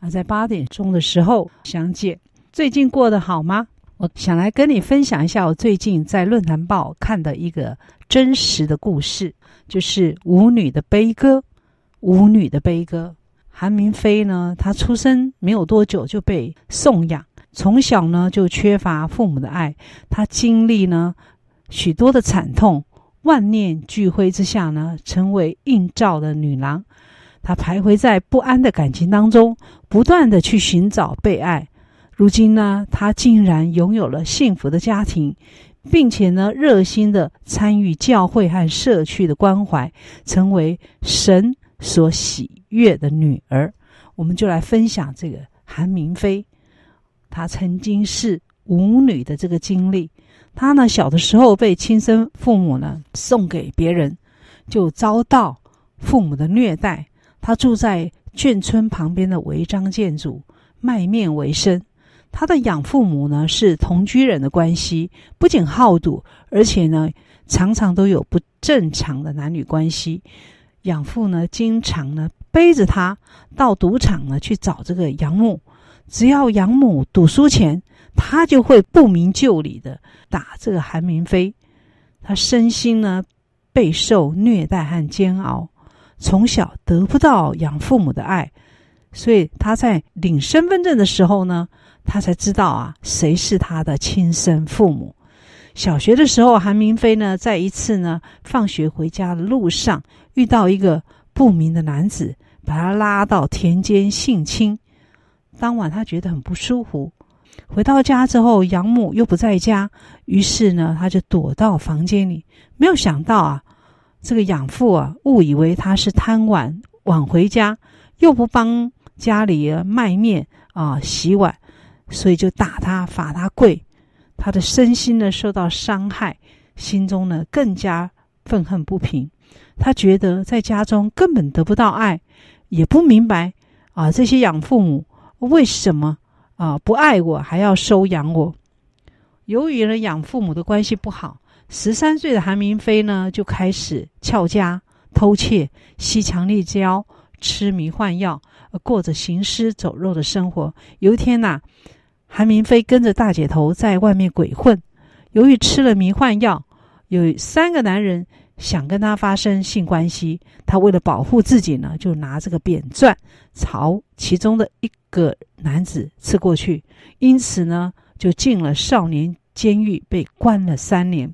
啊在八点钟的时候相见。最近过得好吗？我想来跟你分享一下我最近在论坛报看的一个真实的故事，就是舞女的悲歌。舞女的悲歌，韩明飞呢，她出生没有多久就被送养，从小呢就缺乏父母的爱，她经历呢许多的惨痛。万念俱灰之下呢，成为应召的女郎。她徘徊在不安的感情当中，不断地去寻找被爱。如今呢，她竟然拥有了幸福的家庭，并且呢，热心地参与教会和社区的关怀，成为神所喜悦的女儿。我们就来分享这个韩明飞，她曾经是舞女的这个经历。她呢，小的时候被亲生父母呢送给别人，就遭到父母的虐待。他住在眷村旁边的违章建筑，卖面为生。他的养父母呢是同居人的关系，不仅好赌，而且呢常常都有不正常的男女关系。养父呢经常呢背着他到赌场呢去找这个养母，只要养母赌输钱。他就会不明就里的打这个韩明飞，他身心呢备受虐待和煎熬，从小得不到养父母的爱，所以他在领身份证的时候呢，他才知道啊谁是他的亲生父母。小学的时候，韩明飞呢在一次呢放学回家的路上遇到一个不明的男子，把他拉到田间性侵。当晚他觉得很不舒服。回到家之后，养母又不在家，于是呢，他就躲到房间里。没有想到啊，这个养父啊，误以为他是贪玩晚回家，又不帮家里卖面啊、洗碗，所以就打他，罚他跪。他的身心呢受到伤害，心中呢更加愤恨不平。他觉得在家中根本得不到爱，也不明白啊，这些养父母为什么。啊，不爱我还要收养我。由于呢养父母的关系不好，十三岁的韩明飞呢就开始翘家、偷窃、吸强力胶、吃迷幻药，过着行尸走肉的生活。有一天呐、韩明飞跟着大姐头在外面鬼混，由于吃了迷幻药，有三个男人想跟他发生性关系，他为了保护自己呢，就拿这个扁钻朝其中的一个男子刺过去，因此呢，就进了少年监狱，被关了三年。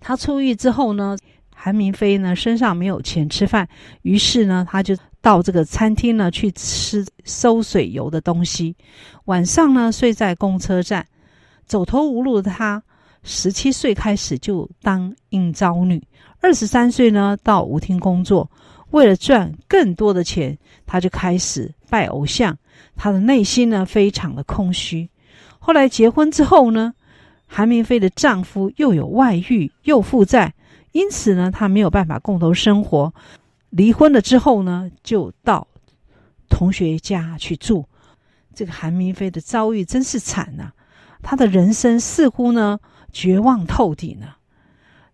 他出狱之后呢，韩明飞呢身上没有钱吃饭，于是呢，他就到这个餐厅呢去吃收水油的东西。晚上呢，睡在公车站，走投无路的他，十七岁开始就当应招女，二十三岁呢到舞厅工作。为了赚更多的钱，他就开始拜偶像。他的内心呢，非常的空虚。后来结婚之后呢，韩明飞的丈夫又有外遇，又负债，因此呢，他没有办法共同生活。离婚了之后呢，就到同学家去住。这个韩明飞的遭遇真是惨呐、他的人生似乎呢，绝望透顶了。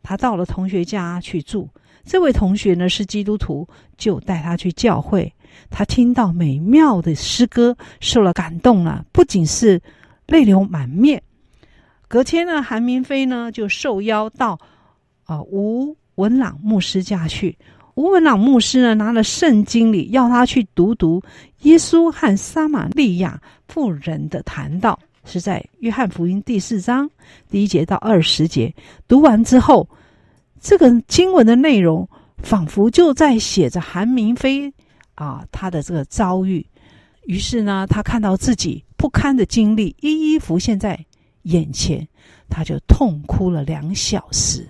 他到了同学家去住。这位同学呢是基督徒，就带他去教会。他听到美妙的诗歌，受了感动了，不仅是泪流满面。隔天呢，韩明飞呢就受邀到啊吴文朗牧师家去。吴文朗牧师呢拿了圣经里要他去读读耶稣和撒玛利亚妇人的谈道，是在约翰福音第四章第一节到二十节。读完之后。这个经文的内容仿佛就在写着韩明飞啊，他的这个遭遇。于是呢，他看到自己不堪的经历一一浮现在眼前，他就痛哭了两小时。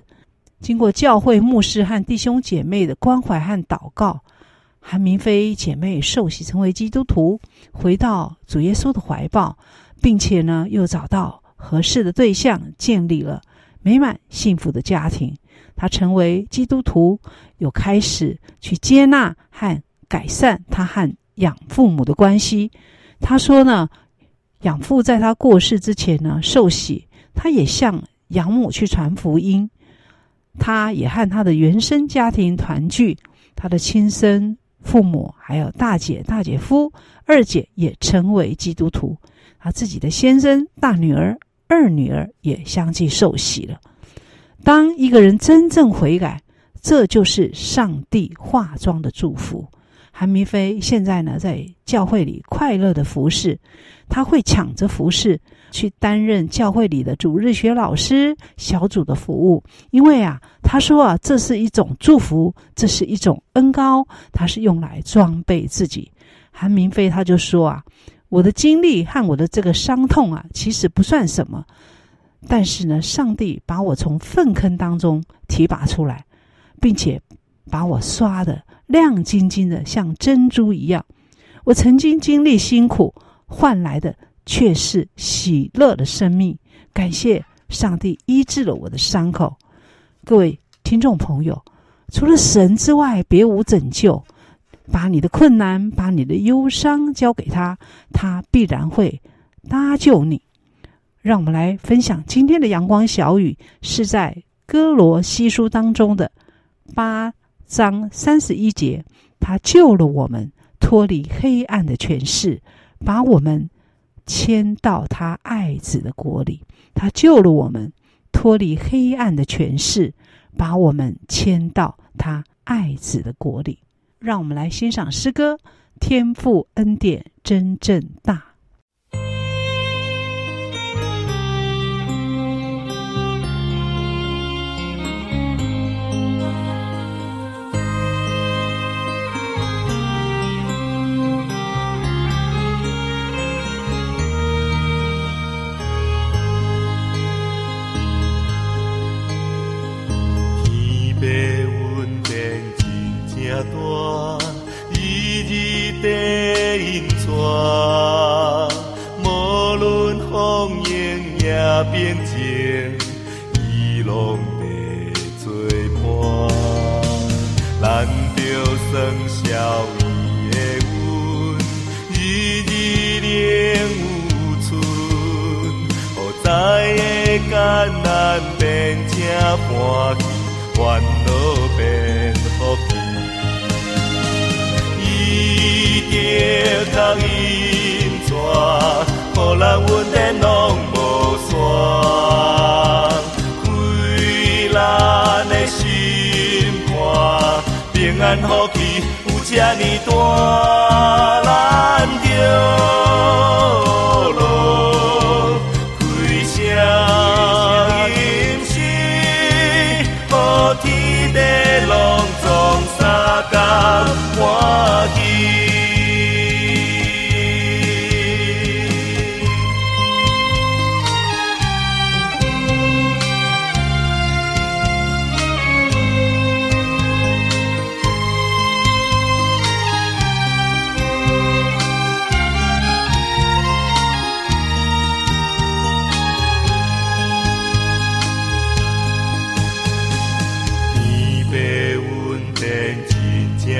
经过教会牧师和弟兄姐妹的关怀和祷告，韩明飞姐妹受洗成为基督徒，回到主耶稣的怀抱，并且呢，又找到合适的对象，建立了美满幸福的家庭。她成为基督徒，又开始去接纳和改善她和养父母的关系。她说呢，养父在他过世之前呢，受洗，他也向养母去传福音。他也和他的原生家庭团聚，他的亲生。父母还有大姐、大姐夫、二姐也成为基督徒，他自己的先生、大女儿、二女儿也相继受洗了。当一个人真正悔改，这就是上帝化妆的祝福。韩明飞现在呢，在教会里快乐的服侍，他会抢着服侍，去担任教会里的主日学老师、小组的服务。因为啊，他说啊，这是一种祝福，这是一种恩膏，他是用来装备自己。韩明飞他就说啊，我的经历和我的这个伤痛啊，其实不算什么，但是呢，上帝把我从粪坑当中提拔出来，并且把我刷的。亮晶晶的，像珍珠一样。我曾经经历辛苦，换来的却是喜乐的生命。感谢上帝医治了我的伤口。各位听众朋友，除了神之外，别无拯救。把你的困难，把你的忧伤交给他，他必然会搭救你。让我们来分享今天的阳光小语，是在歌罗西书当中的八。章三十一节，他救了我们脱离黑暗的权势，把我们迁到他爱子的国里。他救了我们脱离黑暗的权势，把我们迁到他爱子的国里。让我们来欣赏诗歌：天赋恩典真正大。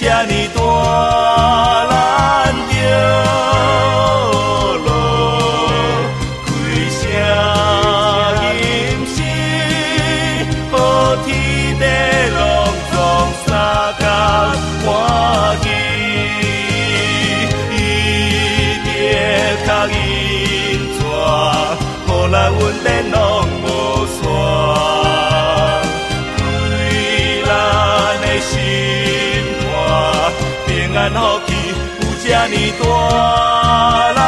家里你多了。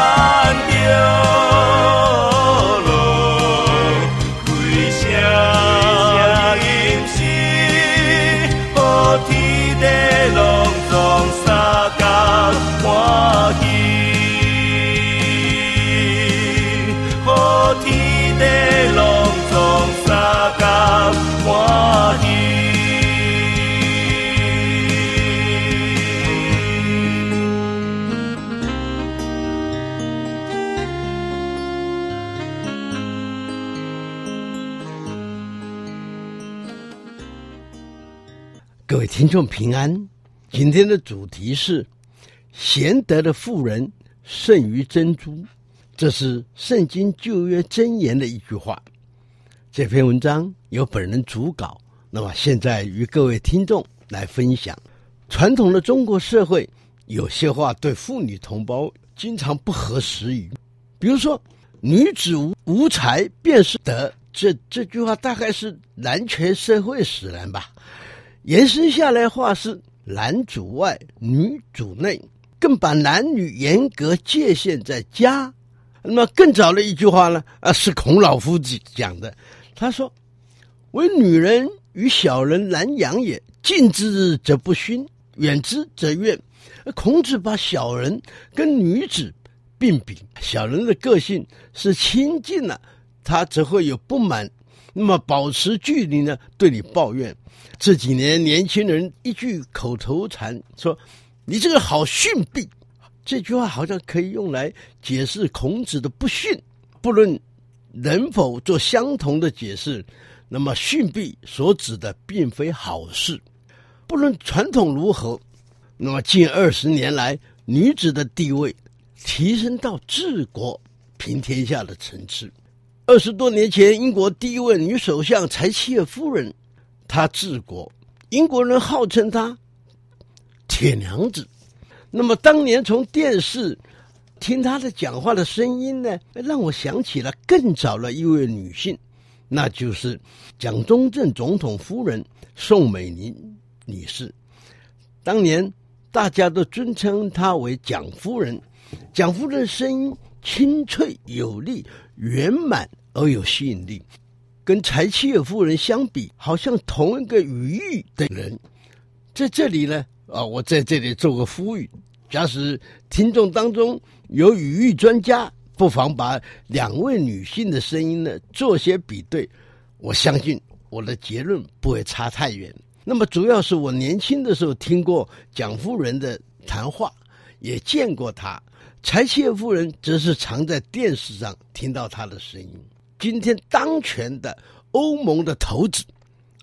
听众平安，今天的主题是贤德的妇人胜于珍珠，这是圣经旧约箴言的一句话。这篇文章由本人主稿，那么现在与各位听众来分享。传统的中国社会有些话对妇女同胞经常不合时宜，比如说“女子无无才便是德”，这这句话大概是男权社会使然吧。延伸下来话是男主外女主内，更把男女严格界限在家。那么更早的一句话呢？啊，是孔老夫子讲的。他说：“唯女人与小人难养也，近之则不逊，远之则怨。”孔子把小人跟女子并比，小人的个性是亲近了，他则会有不满。那么保持距离呢？对你抱怨。这几年年轻人一句口头禅说：“你这个好逊婢。”这句话好像可以用来解释孔子的不逊。不论能否做相同的解释，那么逊婢所指的并非好事。不论传统如何，那么近二十年来，女子的地位提升到治国平天下的层次。二十多年前，英国第一位女首相柴契尔夫人，她治国，英国人号称她“铁娘子”。那么，当年从电视听她的讲话的声音呢，让我想起了更早的一位女性，那就是蒋中正总统夫人宋美龄女士。当年大家都尊称她为蒋夫人，蒋夫人的声音清脆有力。圆满而有吸引力，跟柴契尔夫人相比，好像同一个语域的人。在这里呢，啊，我在这里做个呼吁：假使听众当中有语域专家，不妨把两位女性的声音呢做些比对。我相信我的结论不会差太远。那么，主要是我年轻的时候听过蒋夫人的谈话，也见过她。柴切夫人则是常在电视上听到她的声音。今天当权的欧盟的头子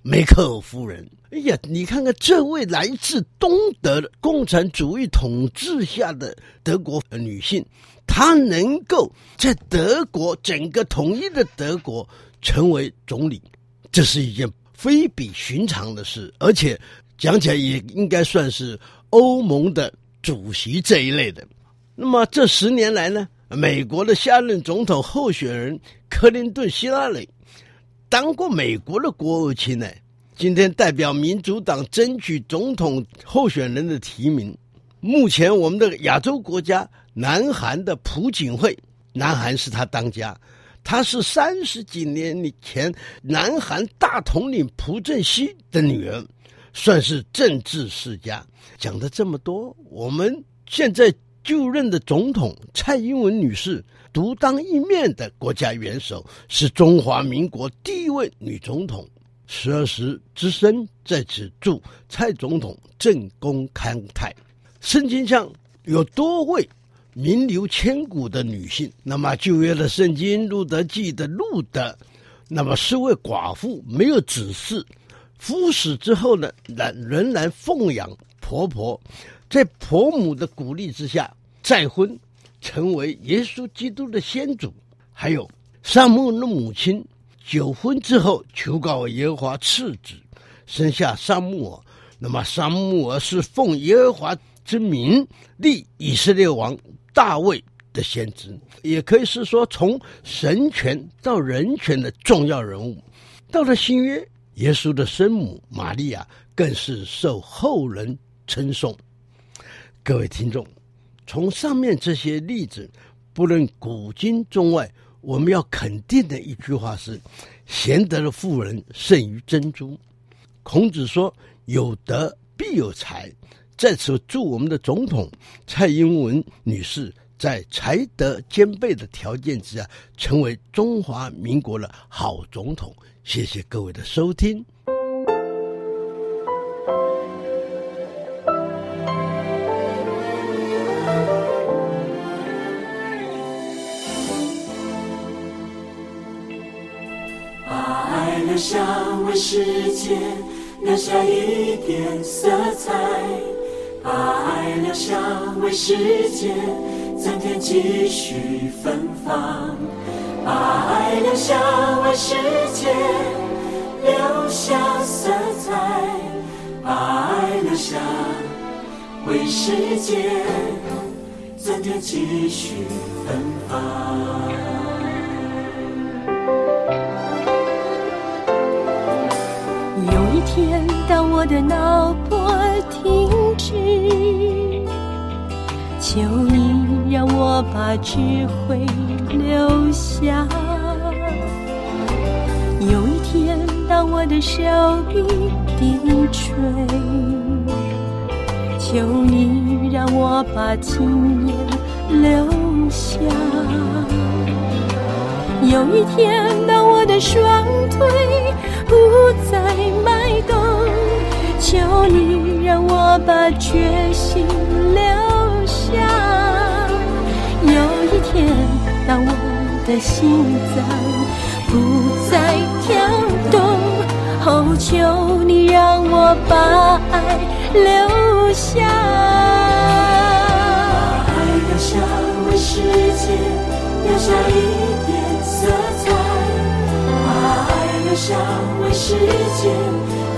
梅克尔夫人，哎呀，你看看这位来自东德的共产主义统治下的德国女性，她能够在德国整个统一的德国成为总理，这是一件非比寻常的事，而且讲起来也应该算是欧盟的主席这一类的。那么这十年来呢，美国的下任总统候选人克林顿希拉里当过美国的国务卿呢。今天代表民主党争取总统候选人的提名。目前我们的亚洲国家南韩的朴槿惠，南韩是他当家，他是三十几年前南韩大统领朴正熙的女儿，算是政治世家。讲的这么多，我们现在。就任的总统蔡英文女士独当一面的国家元首，是中华民国第一位女总统。十二时之声在此祝蔡总统政功康泰。圣经上有多位名留千古的女性，那么旧约的圣经路得记的路得，那么是位寡妇，没有子嗣，夫死之后呢，仍仍然奉养婆婆。在婆母的鼓励之下，再婚，成为耶稣基督的先祖。还有撒母的母亲，久婚之后求告耶和华赐子，生下撒母尔。那么撒母尔是奉耶和华之名立以色列王大卫的先知，也可以是说从神权到人权的重要人物。到了新约，耶稣的生母玛利亚更是受后人称颂。各位听众，从上面这些例子，不论古今中外，我们要肯定的一句话是：贤德的妇人胜于珍珠。孔子说：“有德必有才。”在此，祝我们的总统蔡英文女士在才德兼备的条件之下，成为中华民国的好总统。谢谢各位的收听。爱留香为世界留下一点色彩。把爱留下为世界增添几许芬芳，把爱留下为世界留下色彩，把爱留下为世界增添几许芬芳。的脑波停止，求你让我把智慧留下。有一天，当我的手臂低垂，求你让我把经验留下。有一天，当我的双腿不再迈动，求你让我把决心留下。有一天，当我的心脏不再跳动，哦，求你让我把爱留下。把爱留下，为世界留下一点。色彩，把爱留下，为世界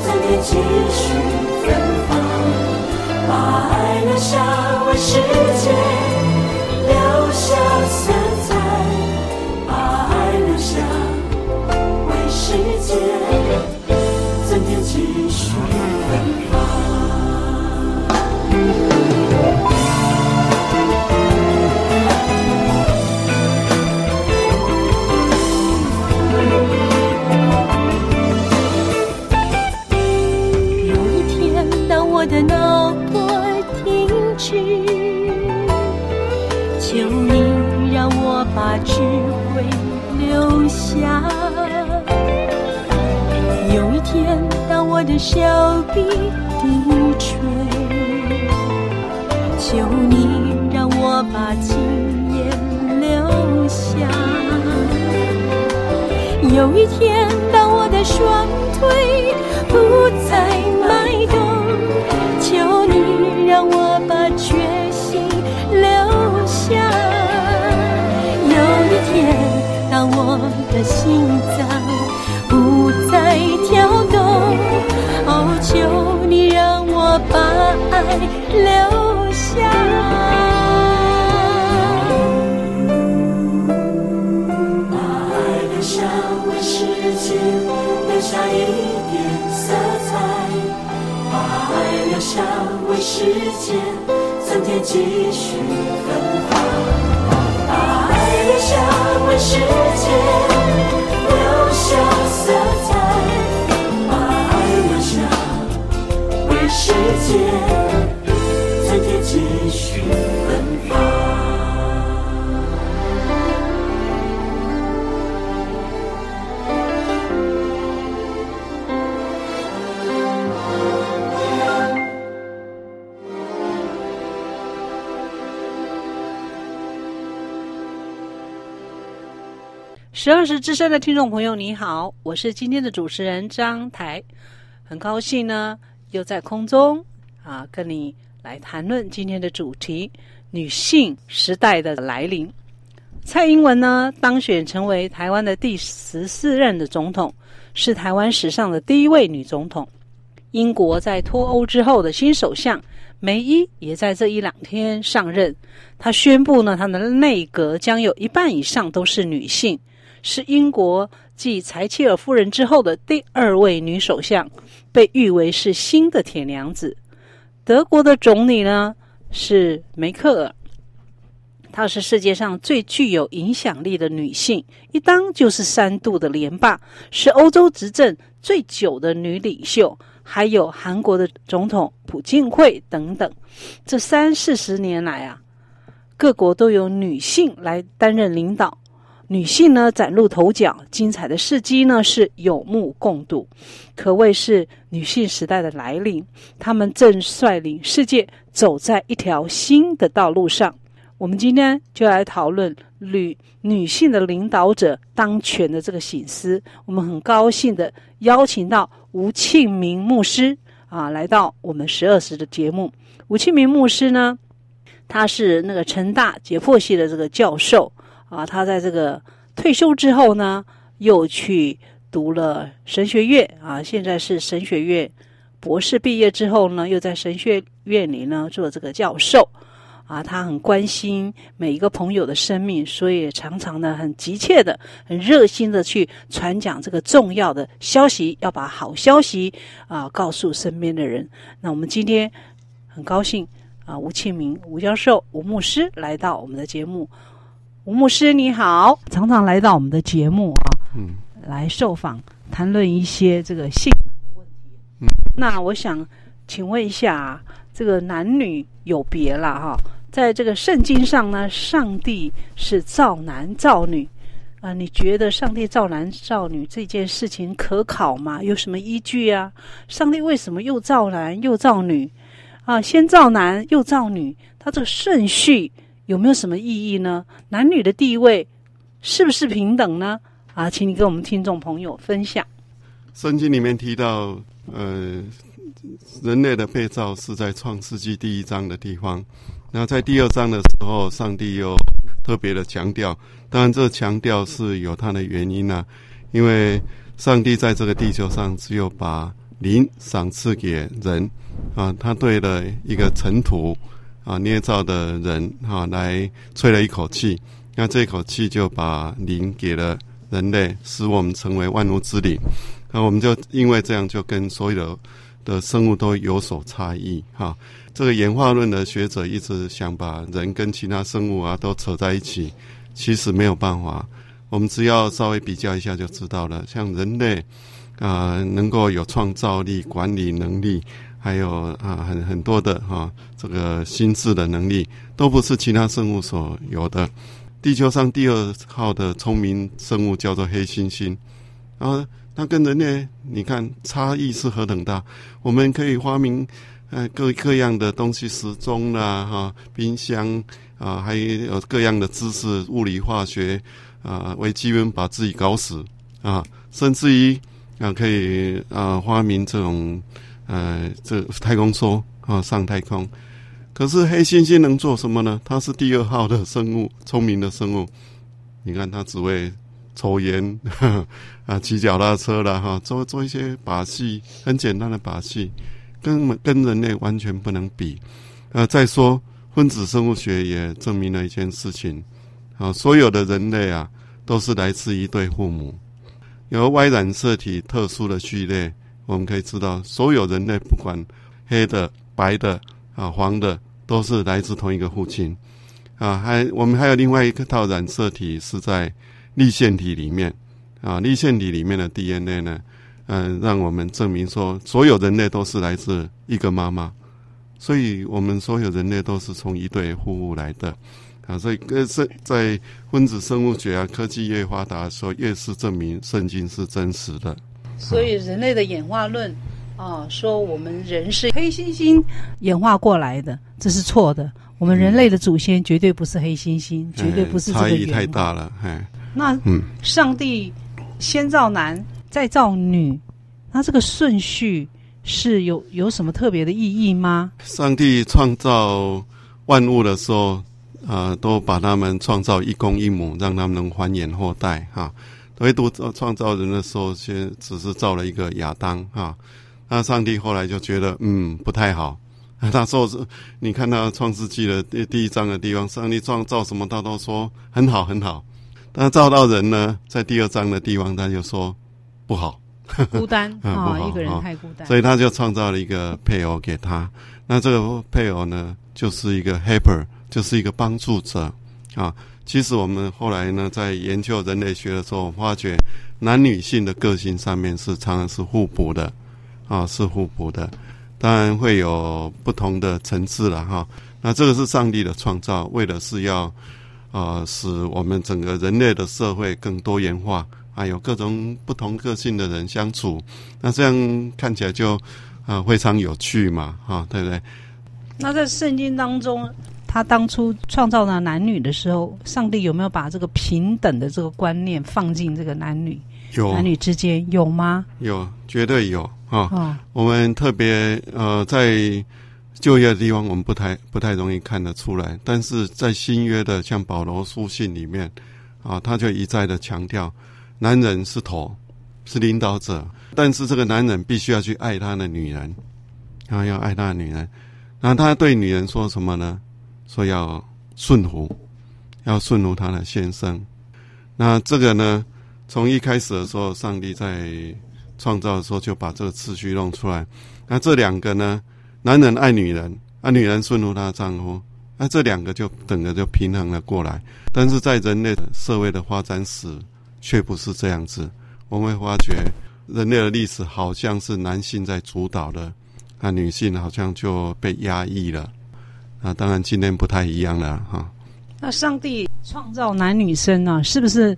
增添继续芬芳。把爱留下，为世界留下停止，求你让我把智慧留下。有一天，当我的手臂低垂，求你让我把经验留下。有一天，当我的双腿留下。把爱留下，为世界留下一点色彩。把爱留下，为世界增添几许芬芳。把爱留下，为世界留下色彩。把爱留下，为世界十二时之声的听众朋友，你好，我是今天的主持人张台，很高兴呢，又在空中啊，跟你来谈论今天的主题——女性时代的来临。蔡英文呢，当选成为台湾的第十四任的总统，是台湾史上的第一位女总统，英国在脱欧之后的新首相梅伊也在这一两天上任。他宣布呢，他的内阁将有一半以上都是女性，是英国继柴切尔夫人之后的第二位女首相，被誉为是新的铁娘子。德国的总理呢是梅克尔。她是世界上最具有影响力的女性，一当就是三度的连霸，是欧洲执政最久的女领袖。还有韩国的总统朴槿惠等等，这三四十年来啊，各国都有女性来担任领导，女性呢崭露头角，精彩的事迹呢是有目共睹，可谓是女性时代的来临。她们正率领世界走在一条新的道路上。我们今天就来讨论女女性的领导者当权的这个醒思。我们很高兴的邀请到吴庆明牧师啊，来到我们十二时的节目。吴庆明牧师呢，他是那个成大解剖系的这个教授啊，他在这个退休之后呢，又去读了神学院啊，现在是神学院博士毕业之后呢，又在神学院里呢做这个教授。啊，他很关心每一个朋友的生命，所以常常呢很急切的、很热心的去传讲这个重要的消息，要把好消息啊告诉身边的人。那我们今天很高兴啊，吴庆明吴教授、吴牧师来到我们的节目。吴牧师你好，常常来到我们的节目啊，嗯，来受访，谈论一些这个性的问题。嗯，那我想请问一下。这个男女有别了哈，在这个圣经上呢，上帝是造男造女啊，你觉得上帝造男造女这件事情可考吗？有什么依据啊？上帝为什么又造男又造女啊？先造男又造女，他这个顺序有没有什么意义呢？男女的地位是不是平等呢？啊，请你跟我们听众朋友分享。圣经里面提到，呃。人类的被造是在创世纪第一章的地方，那在第二章的时候，上帝又特别的强调。当然，这强调是有它的原因啊，因为上帝在这个地球上只有把灵赏赐给人啊，他对了一个尘土啊捏造的人啊来吹了一口气，那这口气就把灵给了人类，使我们成为万物之灵。那我们就因为这样，就跟所有的。的生物都有所差异，哈。这个演化论的学者一直想把人跟其他生物啊都扯在一起，其实没有办法。我们只要稍微比较一下就知道了。像人类啊、能够有创造力、管理能力，还有啊很很多的哈、这个心智的能力，都不是其他生物所有的。地球上第二号的聪明生物叫做黑猩猩，啊。它跟人类，你看差异是何等大？我们可以发明呃各各样的东西，时钟啦，哈，冰箱啊，还有各样的知识，物理化学啊，为基本把自己搞死啊，甚至于啊可以啊发明这种呃这太空梭啊上太空。可是黑猩猩能做什么呢？它是第二号的生物，聪明的生物。你看它只会。抽烟，啊，骑脚踏车了哈，做做一些把戏，很简单的把戏，跟跟人类完全不能比。呃，再说分子生物学也证明了一件事情，啊，所有的人类啊，都是来自一对父母。有 Y 染色体特殊的序列，我们可以知道，所有人类不管黑的、白的啊、黄的，都是来自同一个父亲。啊，还我们还有另外一套染色体是在。立线体里面，啊，立线体里面的 DNA 呢，嗯，让我们证明说，所有人类都是来自一个妈妈，所以我们所有人类都是从一对夫妇来的，啊，所以呃，在在分子生物学啊，科技越发达的时候，越是证明圣经是真实的。所以人类的演化论啊，说我们人是黑猩猩演化过来的，这是错的。我们人类的祖先绝对不是黑猩猩，嗯、绝对不是这个。差异太大了，嘿。那上帝先造男，再造女，那这个顺序是有有什么特别的意义吗？上帝创造万物的时候，啊、呃，都把他们创造一公一母，让他们能繁衍后代，哈。唯独创造人的时候，先只是造了一个亚当，哈。那上帝后来就觉得，嗯，不太好。他说是，你看到创世纪的第第一章的地方，上帝创造什么，他都说很好很好。但造到人呢，在第二章的地方，他就说不好，孤单 啊，一个人太孤单。所以他就创造了一个配偶给他。那这个配偶呢，就是一个 helper，就是一个帮助者啊。其实我们后来呢，在研究人类学的时候，发觉男女性的个性上面是常常是互补的啊，是互补的。当然会有不同的层次了哈。那这个是上帝的创造，为的是要呃使我们整个人类的社会更多元化，还有各种不同个性的人相处。那这样看起来就啊、非常有趣嘛，哈，对不对？那在圣经当中，他当初创造了男女的时候，上帝有没有把这个平等的这个观念放进这个男女？有，男女之间有吗？有，绝对有。啊，哦、我们特别呃，在就业的地方，我们不太不太容易看得出来，但是在新约的像保罗书信里面，啊，他就一再的强调，男人是头，是领导者，但是这个男人必须要去爱他的女人，啊，要爱他的女人，然后他对女人说什么呢？说要顺服，要顺服他的先生。那这个呢，从一开始的时候，上帝在创造的时候就把这个次序弄出来，那这两个呢，男人爱女人，啊，女人顺服她的丈夫，那这两个就等着就平衡了过来。但是在人类社会的发展史却不是这样子，我们会发觉人类的历史好像是男性在主导的，那女性好像就被压抑了。啊，当然今天不太一样了哈。那上帝创造男女生呢，是不是？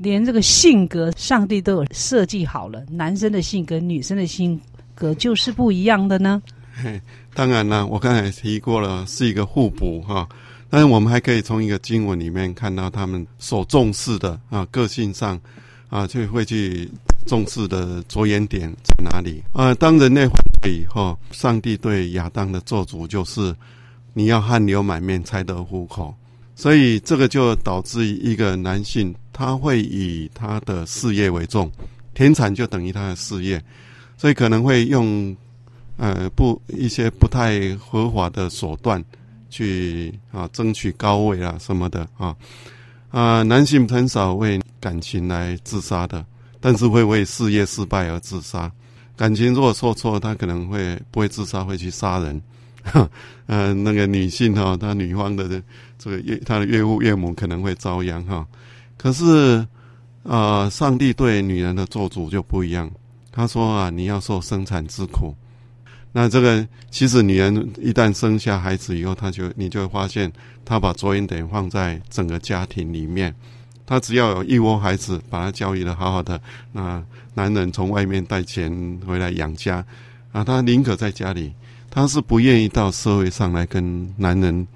连这个性格，上帝都有设计好了。男生的性格，女生的性格就是不一样的呢。嘿，当然了，我刚才提过了，是一个互补哈。但是我们还可以从一个经文里面看到他们所重视的啊，个性上啊，就会去重视的着眼点在哪里啊？当人类犯罪以后，上帝对亚当的做主就是：你要汗流满面才得糊口。所以这个就导致一个男性，他会以他的事业为重，田产就等于他的事业，所以可能会用呃不一些不太合法的手段去啊争取高位啊什么的啊啊，男性很少为感情来自杀的，但是会为事业失败而自杀。感情如果说错，他可能会不会自杀，会去杀人。呃，那个女性哈，她女方的这个岳，她的岳父岳母可能会遭殃哈。可是，呃，上帝对女人的做主就不一样。他说啊，你要受生产之苦。那这个其实女人一旦生下孩子以后，她就你就会发现，她把着眼点放在整个家庭里面。她只要有一窝孩子，把她教育的好好的，那男人从外面带钱回来养家啊，她宁可在家里。他是不愿意到社会上来跟男人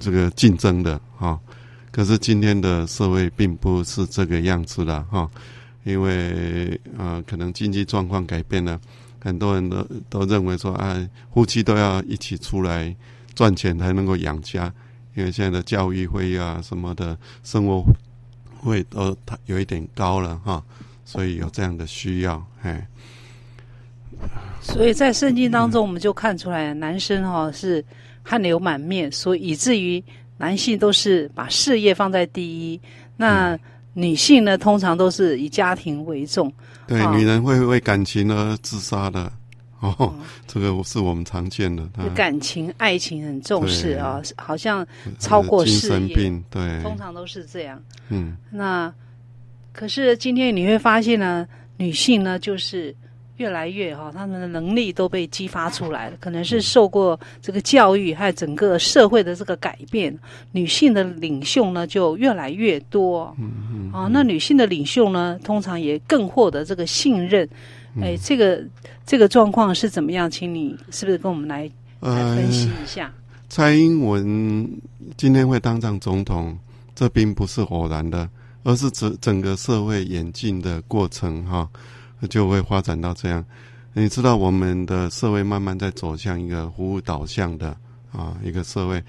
这个竞争的哈，可是今天的社会并不是这个样子了哈，因为呃可能经济状况改变了，很多人都都认为说啊，夫妻都要一起出来赚钱才能够养家，因为现在的教育费啊什么的生活费都有一点高了哈，所以有这样的需要哎。所以在圣经当中，我们就看出来，男生哈是汗流满面，所以以至于男性都是把事业放在第一，那女性呢，通常都是以家庭为重。对，哦、女人会为感情而自杀的，哦，哦这个是我们常见的。感情、爱情很重视啊、哦，好像超过事业。精神病，对，通常都是这样。嗯，那可是今天你会发现呢，女性呢就是。越来越哈，他们的能力都被激发出来了。可能是受过这个教育，还有整个社会的这个改变，女性的领袖呢就越来越多。嗯嗯。啊，那女性的领袖呢，通常也更获得这个信任。哎，这个这个状况是怎么样？请你是不是跟我们来来分析一下？蔡英文今天会当上总统，这并不是偶然的，而是整整个社会演进的过程哈。就会发展到这样，你知道我们的社会慢慢在走向一个服务导向的啊一个社会，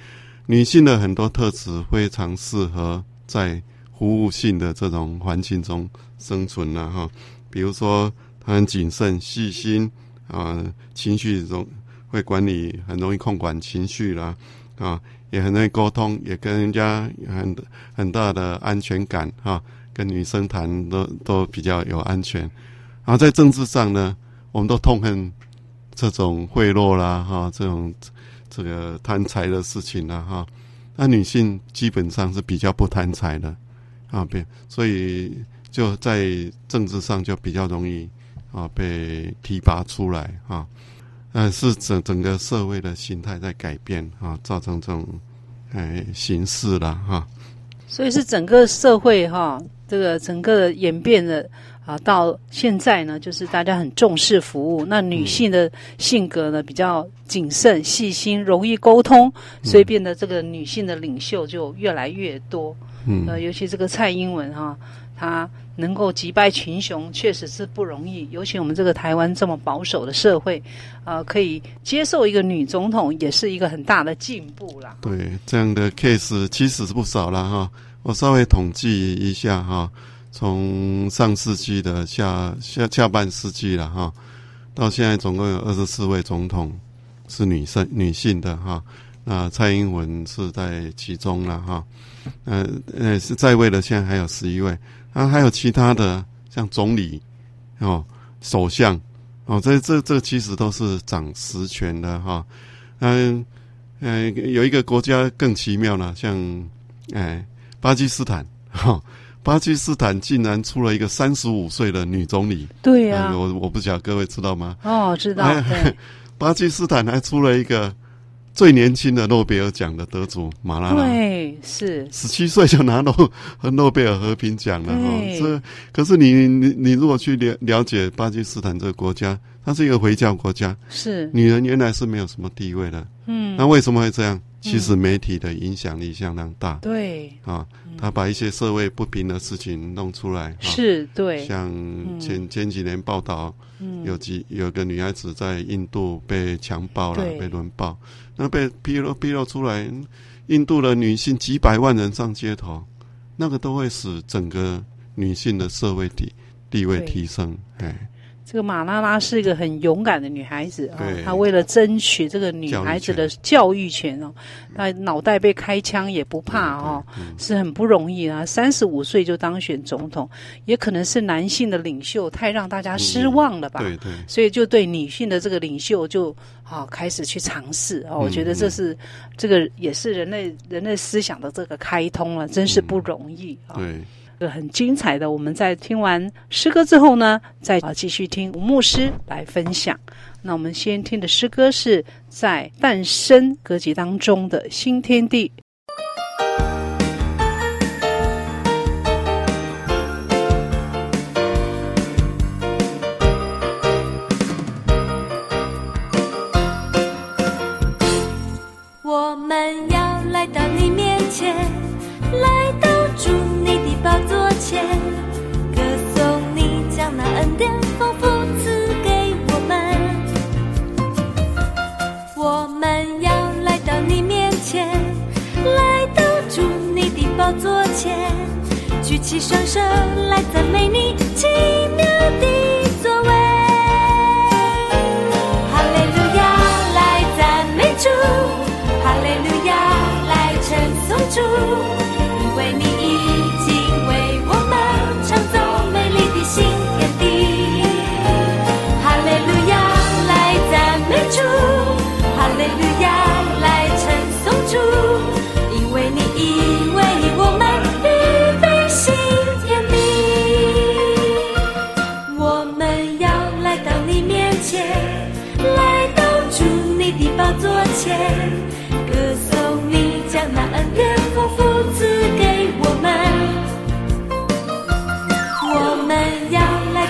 女性的很多特质非常适合在服务性的这种环境中生存了哈，比如说她很谨慎、细心啊，情绪中会管理，很容易控管情绪啦，啊，也很容易沟通，也跟人家很很大的安全感啊，跟女生谈都都比较有安全。然后在政治上呢，我们都痛恨这种贿赂啦，哈，这种这个贪财的事情啦，哈。那女性基本上是比较不贪财的啊，变所以就在政治上就比较容易啊被提拔出来啊。但是整整个社会的形态在改变啊，造成这种哎形势了哈。所以是整个社会哈，这个整个演变的啊，到现在呢，就是大家很重视服务。那女性的性格呢，比较谨慎、细心、容易沟通，所以变得这个女性的领袖就越来越多。嗯，呃，尤其这个蔡英文哈，她。能够击败群雄，确实是不容易。尤其我们这个台湾这么保守的社会，啊、呃，可以接受一个女总统，也是一个很大的进步啦。对，这样的 case 其实是不少了哈。我稍微统计一下哈，从上世纪的下下下半世纪了哈，到现在总共有二十四位总统是女生女性的哈。那蔡英文是在其中了哈。呃呃，是在位的，现在还有十一位。啊，还有其他的，像总理哦、首相哦，这这这其实都是掌实权的哈。嗯嗯，有一个国家更奇妙了，像哎巴基斯坦哈、哦，巴基斯坦竟然出了一个三十五岁的女总理。对呀、啊嗯，我我不晓得各位知道吗？哦，知道。哎、巴基斯坦还出了一个。最年轻的诺贝尔奖的得主马拉拉，对，是十七岁就拿诺和 诺贝尔和平奖了哈。这可是你你你如果去了了解巴基斯坦这个国家，它是一个回教国家，是女人原来是没有什么地位的。嗯，那为什么会这样？其实媒体的影响力相当大。对啊，他把一些社会不平的事情弄出来。是，对。像前前几年报道，有几有个女孩子在印度被强暴了，被轮暴。那被披露披露出来，印度的女性几百万人上街头，那个都会使整个女性的社会地地位提升。哎，这个马拉拉是一个很勇敢的女孩子啊，她为了争取这个女孩子的教育权哦，她脑袋被开枪也不怕哦，是很不容易啊。三十五岁就当选总统，也可能是男性的领袖太让大家失望了吧？对对，所以就对女性的这个领袖就。好、哦，开始去尝试哦，我觉得这是、嗯、这个也是人类人类思想的这个开通了，真是不容易啊。对，这个很精彩的。我们在听完诗歌之后呢，再啊继续听吴牧师来分享。那我们先听的诗歌是在诞生歌集当中的新天地。举起双手来赞美你奇妙的作为，哈利路亚来赞美主，哈利路亚来称颂主，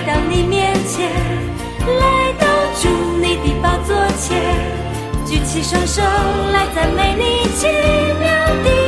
到你面前来到主你的宝座前举起双手来赞美你奇妙的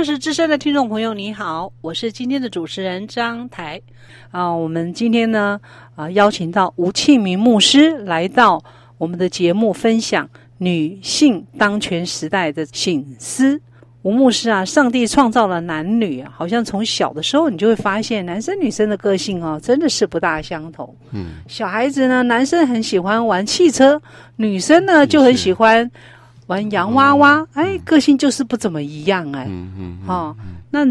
十二时之声的听众朋友，你好，我是今天的主持人张台啊。我们今天呢啊，邀请到吴庆明牧师来到我们的节目，分享女性当权时代的醒思。吴牧师啊，上帝创造了男女啊，好像从小的时候你就会发现，男生女生的个性哦，真的是不大相同。嗯，小孩子呢，男生很喜欢玩汽车，女生呢就很喜欢。玩洋娃娃，嗯、哎，个性就是不怎么一样，哎，嗯嗯，哈、嗯，那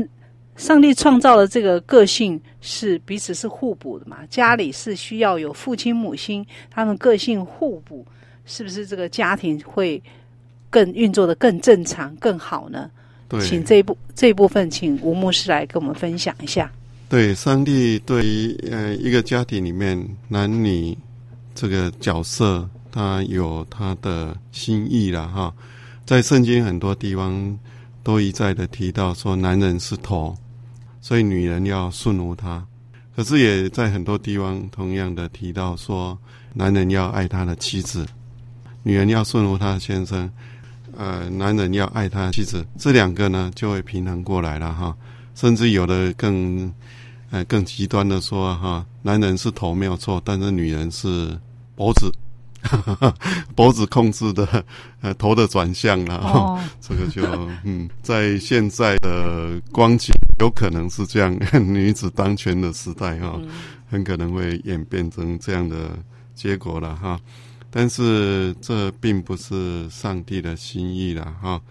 上帝创造的这个个性是彼此是互补的嘛？家里是需要有父亲母亲，他们个性互补，是不是这个家庭会更运作的更正常、更好呢？对，请这一部这一部分，请吴牧师来跟我们分享一下。对，上帝对于呃一个家庭里面男女这个角色。他有他的心意了哈，在圣经很多地方都一再的提到说，男人是头，所以女人要顺服他。可是也在很多地方同样的提到说，男人要爱他的妻子，女人要顺服他先生。呃，男人要爱他的妻子，这两个呢就会平衡过来了哈。甚至有的更呃更极端的说哈，男人是头没有错，但是女人是脖子。脖子控制的，呃，头的转向了，哦、这个就嗯，在现在的光景，有可能是这样，女子当权的时代哈，嗯、很可能会演变成这样的结果了哈。但是这并不是上帝的心意了哈。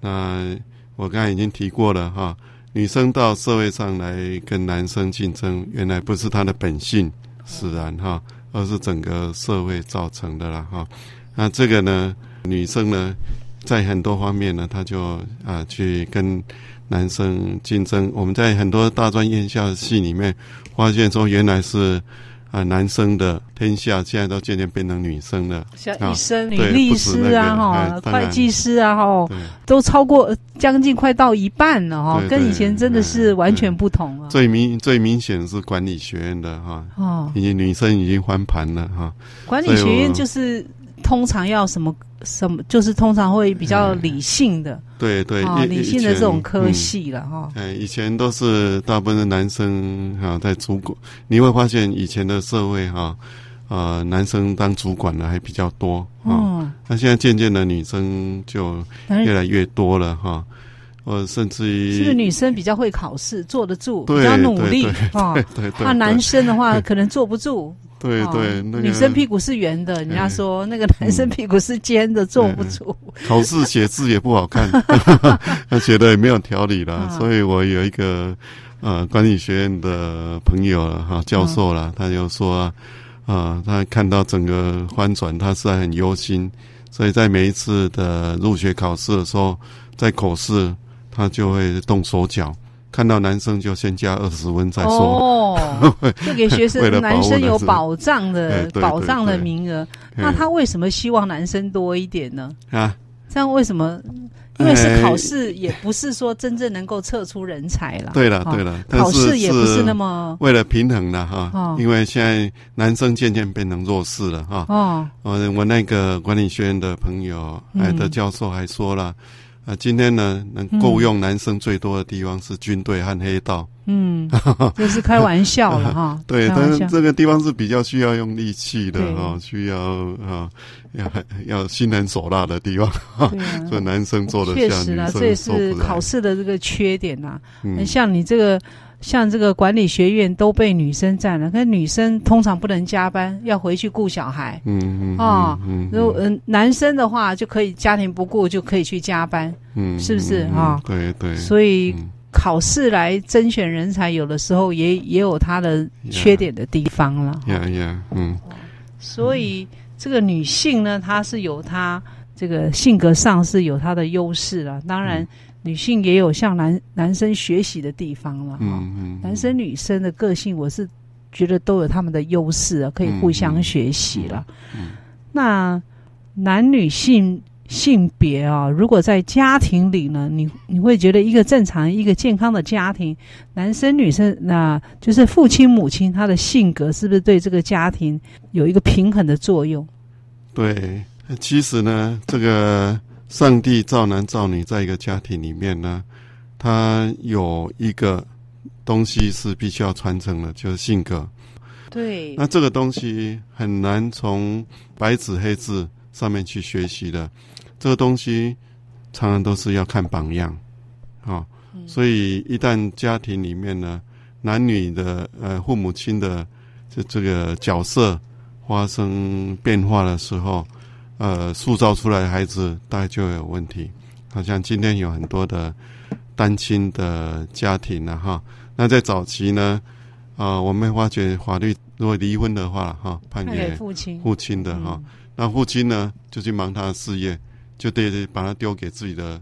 那我刚才已经提过了哈，女生到社会上来跟男生竞争，原来不是她的本性使然哈。而是整个社会造成的了哈，那这个呢，女生呢，在很多方面呢，她就啊去跟男生竞争。我们在很多大专院校系里面发现说，原来是啊男生的天下，现在都渐渐变成女生了，像医生、女律师啊，哈，会计师啊，哈，都超过将近快到一半了哈，跟以前真的是完全不同了。最明最明显是管理学院的哈，哦，已经女生已经翻盘了哈。管理学院就是通常要什么什么，就是通常会比较理性的，对对，理性的这种科系了哈。哎，以前都是大部分的男生哈在主管，你会发现以前的社会哈。呃，男生当主管的还比较多啊，那、哦哦、现在渐渐的女生就越来越多了哈，呃、哦，甚至于是不是女生比较会考试，坐得住，比较努力 啊？那男生的话可能坐不住，对对，对哦、女生屁股是圆的，人家说那个男生屁股是尖的，坐不住。考试写字也不好看，他写的也没有条理了，哦、所以我有一个呃管理学院的朋友哈教授了，哦、他就说。啊，他看到整个翻转，他实在很忧心，所以在每一次的入学考试的时候，在口试他就会动手脚，看到男生就先加二十分再说，哦，就给学生男生有保障的保障的名额。那他为什么希望男生多一点呢？啊，这样为什么？因为是考试，也不是说真正能够测出人才了。对了，对了，考试也不是那么为了平衡的哈。因为现在男生渐渐变成弱势了哈。哦，我我那个管理学院的朋友，艾德教授还说了。啊，今天呢，能够用男生最多的地方是军队和黑道。嗯，这是开玩笑了哈。对，但是这个地方是比较需要用力气的哈，需要啊，要要心狠手辣的地方。所以男生做的确实啊，这也是考试的这个缺点呐。嗯，像你这个。像这个管理学院都被女生占了，可是女生通常不能加班，要回去顾小孩。嗯嗯啊，如果嗯男生的话就可以家庭不顾，就可以去加班。嗯，是不是啊？对对。所以考试来甄选人才，有的时候也也有它的缺点的地方了。呀呀，嗯。所以这个女性呢，她是有她这个性格上是有她的优势了。当然。女性也有向男男生学习的地方了哈，嗯嗯、男生女生的个性，我是觉得都有他们的优势啊，可以互相学习了。嗯、那男女性性别啊，如果在家庭里呢，你你会觉得一个正常、一个健康的家庭，男生女生，那就是父亲母亲他的性格是不是对这个家庭有一个平衡的作用？对，其实呢，这个。上帝造男造女，在一个家庭里面呢，他有一个东西是必须要传承的，就是性格。对。那这个东西很难从白纸黑字上面去学习的，这个东西常常都是要看榜样，啊，所以一旦家庭里面呢，男女的呃父母亲的这这个角色发生变化的时候。呃，塑造出来的孩子大概就有问题。好像今天有很多的单亲的家庭了哈。那在早期呢，啊、呃，我们发觉法律如果离婚的话，哈，判给父亲父亲的哈。嗯、那父亲呢，就去忙他的事业，就得把他丢给自己的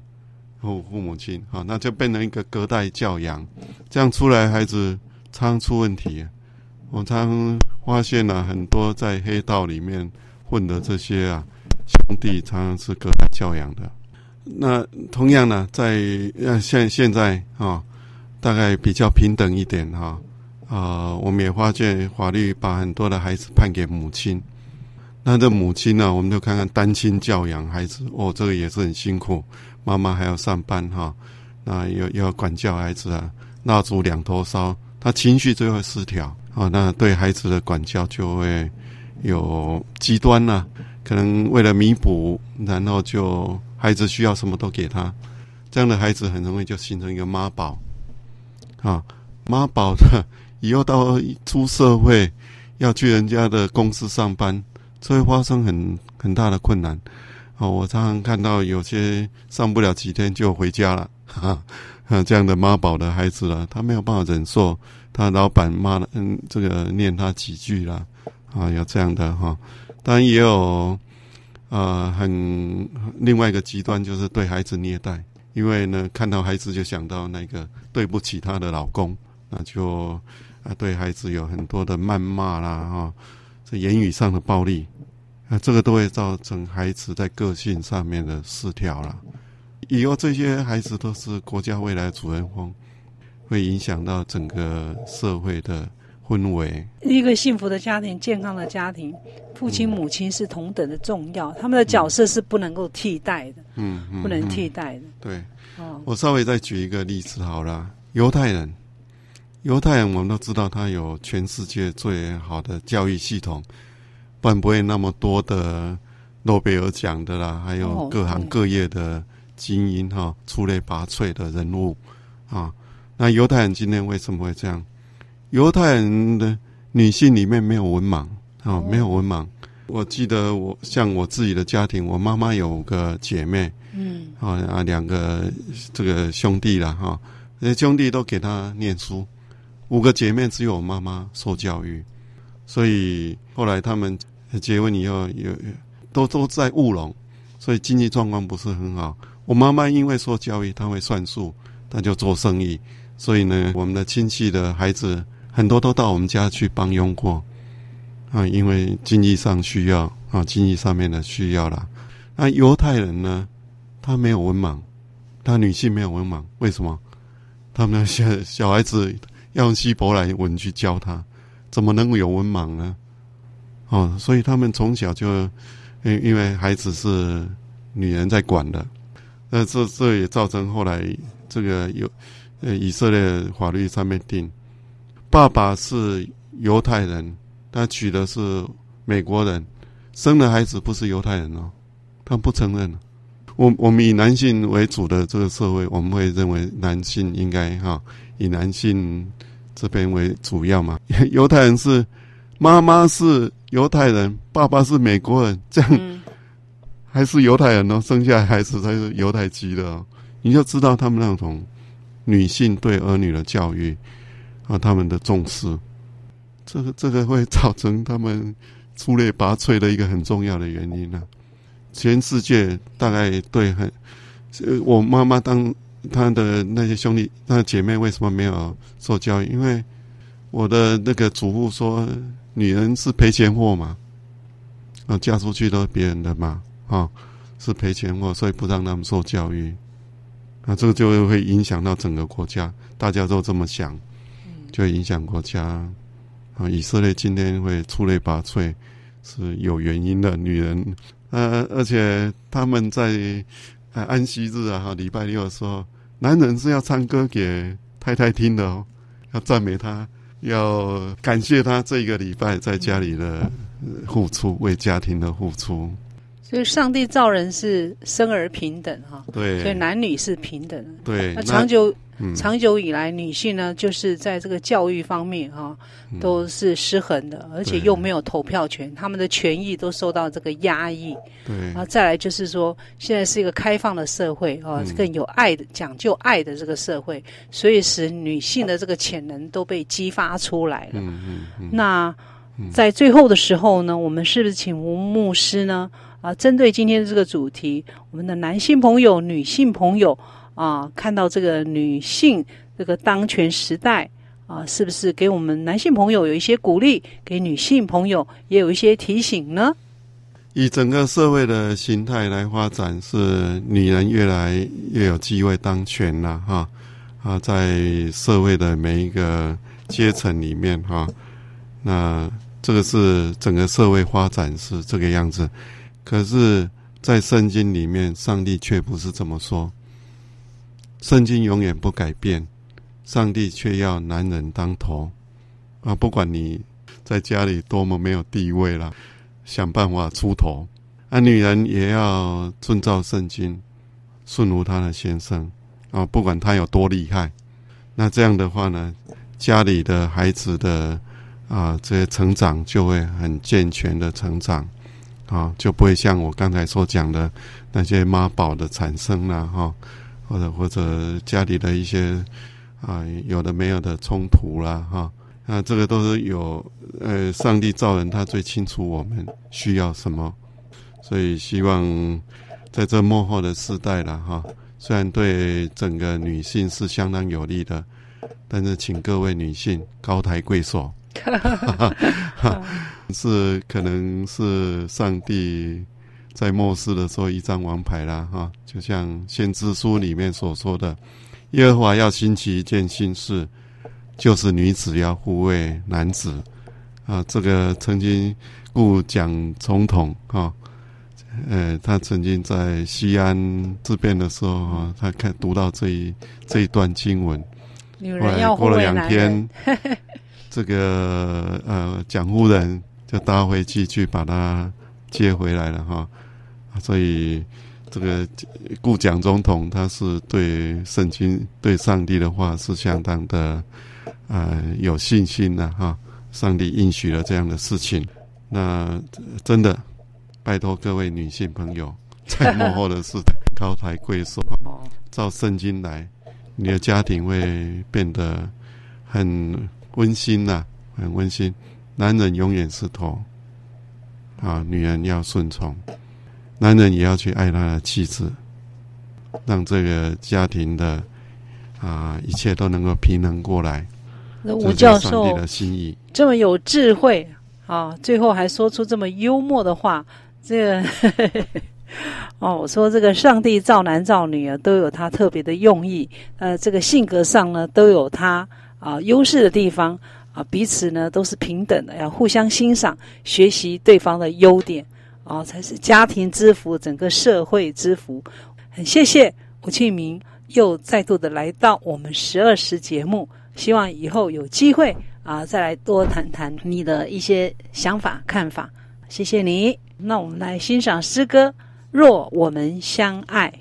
父父母亲，哈，那就变成一个隔代教养。这样出来孩子常出问题。我常发现了、啊、很多在黑道里面混的这些啊。兄弟常常是隔代教养的，那同样呢，在呃现现在啊、大概比较平等一点哈，啊、我们也发现法律把很多的孩子判给母亲，那这母亲呢，我们就看看单亲教养孩子，哦，这个也是很辛苦，妈妈还要上班哈、那又要管教孩子啊，蜡烛两头烧，他情绪就会失调啊、哦，那对孩子的管教就会有极端呐、可能为了弥补，然后就孩子需要什么都给他，这样的孩子很容易就形成一个妈宝，啊，妈宝的 以后到出社会要去人家的公司上班，这会发生很很大的困难。哦，我常常看到有些上不了几天就回家了，哈，这样的妈宝的孩子了，他没有办法忍受他老板骂了，嗯，这个念他几句了，啊，有这样的哈。当然也有，呃，很另外一个极端就是对孩子虐待，因为呢，看到孩子就想到那个对不起他的老公，那就啊对孩子有很多的谩骂啦，哈、这言语上的暴力，啊，这个都会造成孩子在个性上面的失调了。以后这些孩子都是国家未来主人翁，会影响到整个社会的。氛围，一个幸福的家庭、健康的家庭，父亲母亲是同等的重要，他们的角色是不能够替代的，嗯，不能替代的。对，哦，我稍微再举一个例子好了，犹太人，犹太人我们都知道，他有全世界最好的教育系统，不然不会那么多的诺贝尔奖的啦，还有各行各业的精英哈，出类拔萃的人物啊。那犹太人今天为什么会这样？犹太人的女性里面没有文盲啊、哦，没有文盲。我记得我像我自己的家庭，我妈妈有个姐妹，嗯，啊啊两个这个兄弟了哈，兄弟都给她念书，五个姐妹只有我妈妈受教育，所以后来他们结婚以后有都都在务农，所以经济状况不是很好。我妈妈因为受教育，她会算数，她就做生意，所以呢，我们的亲戚的孩子。很多都到我们家去帮佣过，啊，因为经济上需要啊，经济上面的需要啦。那犹太人呢，他没有文盲，他女性没有文盲，为什么？他们小小孩子要用希伯来文去教他，怎么能够有文盲呢？哦，所以他们从小就，因因为孩子是女人在管的，那这这也造成后来这个有呃以色列法律上面定，爸爸是犹太人，他娶的是美国人，生的孩子不是犹太人哦，他不承认。我我们以男性为主的这个社会，我们会认为男性应该哈以男性这边为主要嘛。犹太人是妈妈是犹太人，爸爸是美国人，这样还是犹太人哦，生下来孩子才是犹太籍的哦。你就知道他们那种女性对儿女的教育啊，他们的重视，这个这个会造成他们出类拔萃的一个很重要的原因呢、全世界大概对很，我妈妈当她的那些兄弟、她的姐妹为什么没有受教育？因为我的那个祖父说，女人是赔钱货嘛，啊，嫁出去都是别人的嘛，啊，是赔钱货，所以不让他们受教育，啊，这个就会影响到整个国家，大家都这么想，就影响国家，啊，以色列今天会出类拔萃是有原因的，女人。呃，而且他们在安息日啊，哈，礼拜六的时候，男人是要唱歌给太太听的哦，要赞美他，要感谢他这个礼拜在家里的付出，为家庭的付出。所以，上帝造人是生而平等，哈，对，所以男女是平等的。对，那长久。嗯、长久以来，女性呢，就是在这个教育方面哈、啊，都是失衡的，而且又没有投票权，他们的权益都受到这个压抑。对，然后再来就是说，现在是一个开放的社会啊，更有爱的、讲究爱的这个社会，所以使女性的这个潜能都被激发出来了。嗯嗯嗯。那在最后的时候呢，我们是不是请吴牧师呢？啊，针对今天的这个主题，我们的男性朋友、女性朋友。啊，看到这个女性这个当权时代啊，是不是给我们男性朋友有一些鼓励，给女性朋友也有一些提醒呢？以整个社会的形态来发展，是女人越来越有机会当权了哈啊，在社会的每一个阶层里面哈，那这个是整个社会发展是这个样子，可是，在圣经里面，上帝却不是这么说。圣经永远不改变，上帝却要男人当头啊！不管你在家里多么没有地位了，想办法出头啊！女人也要遵照圣经，顺服她的先生啊！不管他有多厉害，那这样的话呢，家里的孩子的啊这些成长就会很健全的成长啊，就不会像我刚才所讲的那些妈宝的产生了哈。或者或者家里的一些啊有的没有的冲突啦哈，那这个都是有呃上帝造人他最清楚我们需要什么，所以希望在这幕后的时代了哈，虽然对整个女性是相当有利的，但是请各位女性高抬贵手，是可能是上帝。在末世的时候，一张王牌啦，哈，就像先知书里面所说的，耶和华要兴起一件新事，就是女子要护卫男子，啊，这个曾经故蒋总统，哈，呃，他曾经在西安事变的时候，哈，他看读到这一这一段经文，后来过了两天，这个呃蒋夫人就搭飞机去把他接回来了，哈。所以，这个顾蒋总统他是对圣经、对上帝的话是相当的呃有信心的哈。上帝应许了这样的事情，那真的拜托各位女性朋友，在幕后的时代高抬贵手，照圣经来，你的家庭会变得很温馨呐，很温馨。男人永远是头，啊，女人要顺从。男人也要去爱他的妻子，让这个家庭的啊一切都能够平衡过来。那吴教授的心意这么有智慧啊，最后还说出这么幽默的话，这个 哦，我说这个上帝造男造女啊，都有他特别的用意。呃，这个性格上呢，都有他啊优势的地方啊，彼此呢都是平等的，要互相欣赏，学习对方的优点啊，才是家庭之福，整个社会之福。很谢谢吴庆明又再度的来到我们十二时节目，希望以后有机会啊，再来多谈谈你的一些想法看法。谢谢你。那我们来欣赏诗歌。若我们相爱。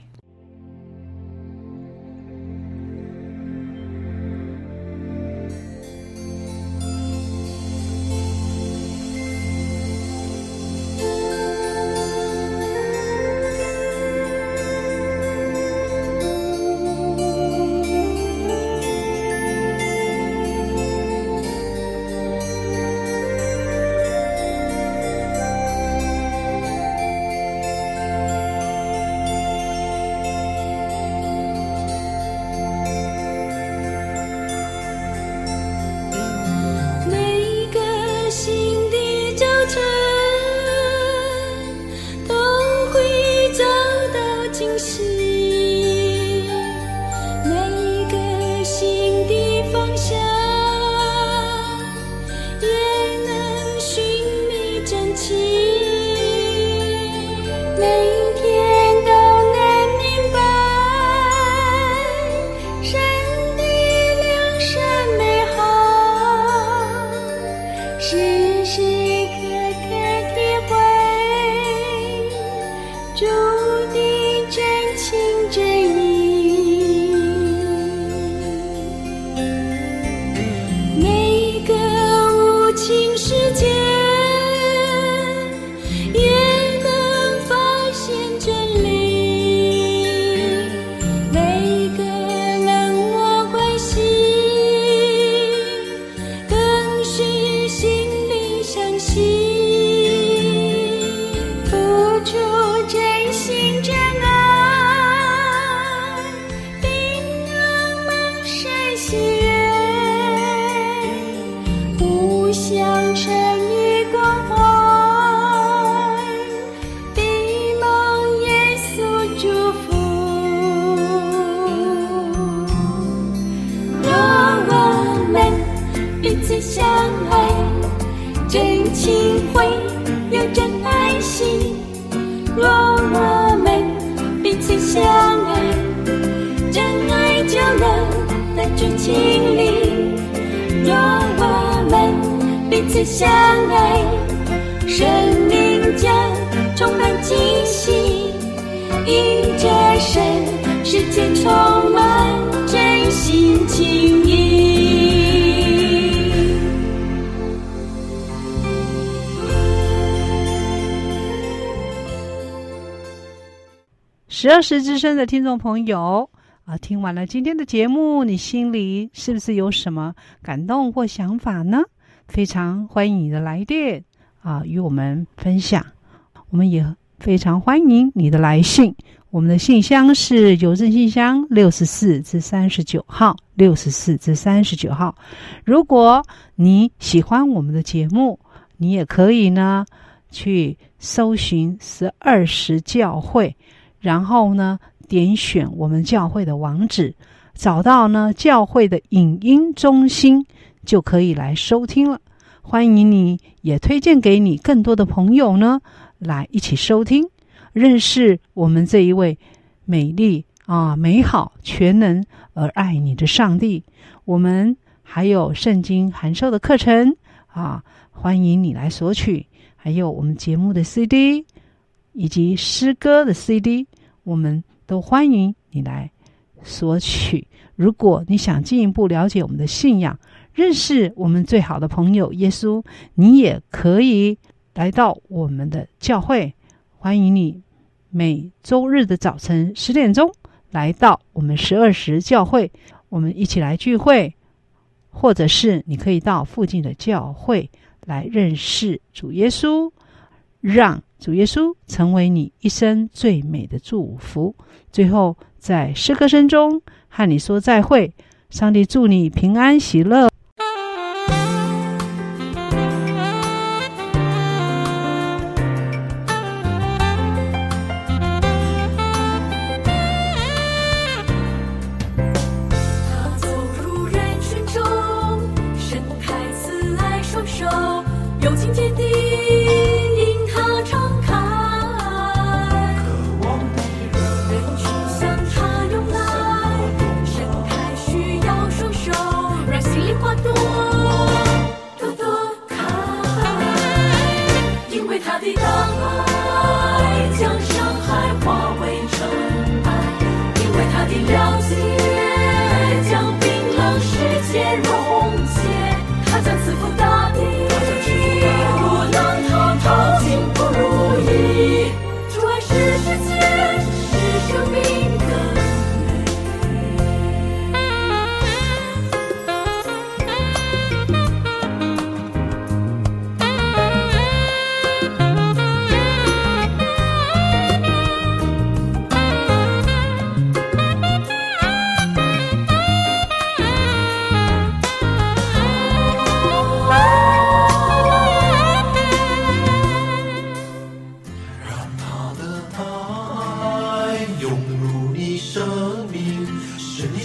相爱，真爱就能在剧情里，若我们彼此相爱，生命将充满惊喜，迎着神，世界充满真心情意。十二时之声的听众朋友啊，听完了今天的节目，你心里是不是有什么感动或想法呢？非常欢迎你的来电啊，与我们分享。我们也非常欢迎你的来信。我们的信箱是邮政信箱六十四至三十九号，六十四至三十九号。如果你喜欢我们的节目，你也可以呢去搜寻十二时教会，然后呢点选我们教会的网址，找到呢教会的影音中心。就可以来收听了，欢迎你也推荐给你更多的朋友呢，来一起收听，认识我们这一位美丽啊、美好、全能而爱你的上帝。我们还有圣经函授的课程啊，欢迎你来索取，还有我们节目的 CD 以及诗歌的 CD，我们都欢迎你来索取。如果你想进一步了解我们的信仰，认识我们最好的朋友耶稣，你也可以来到我们的教会，欢迎你每周日的早晨十点钟来到我们十二时教会，我们一起来聚会，或者是你可以到附近的教会来认识主耶稣，让主耶稣成为你一生最美的祝福。最后，在诗歌声中和你说再会，上帝祝你平安喜乐。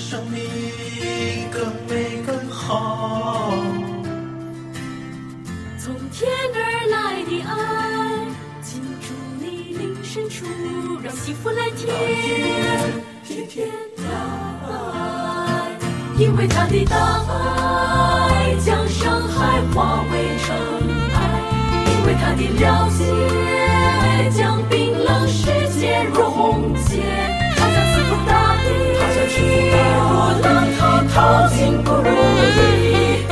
生命更美更好。从天而来的爱，进驻你灵深处，让幸福来天天天来。因为他的大爱将伤害化为尘埃，因为他的了解将冰冷世界融解。你让我让他靠近不如意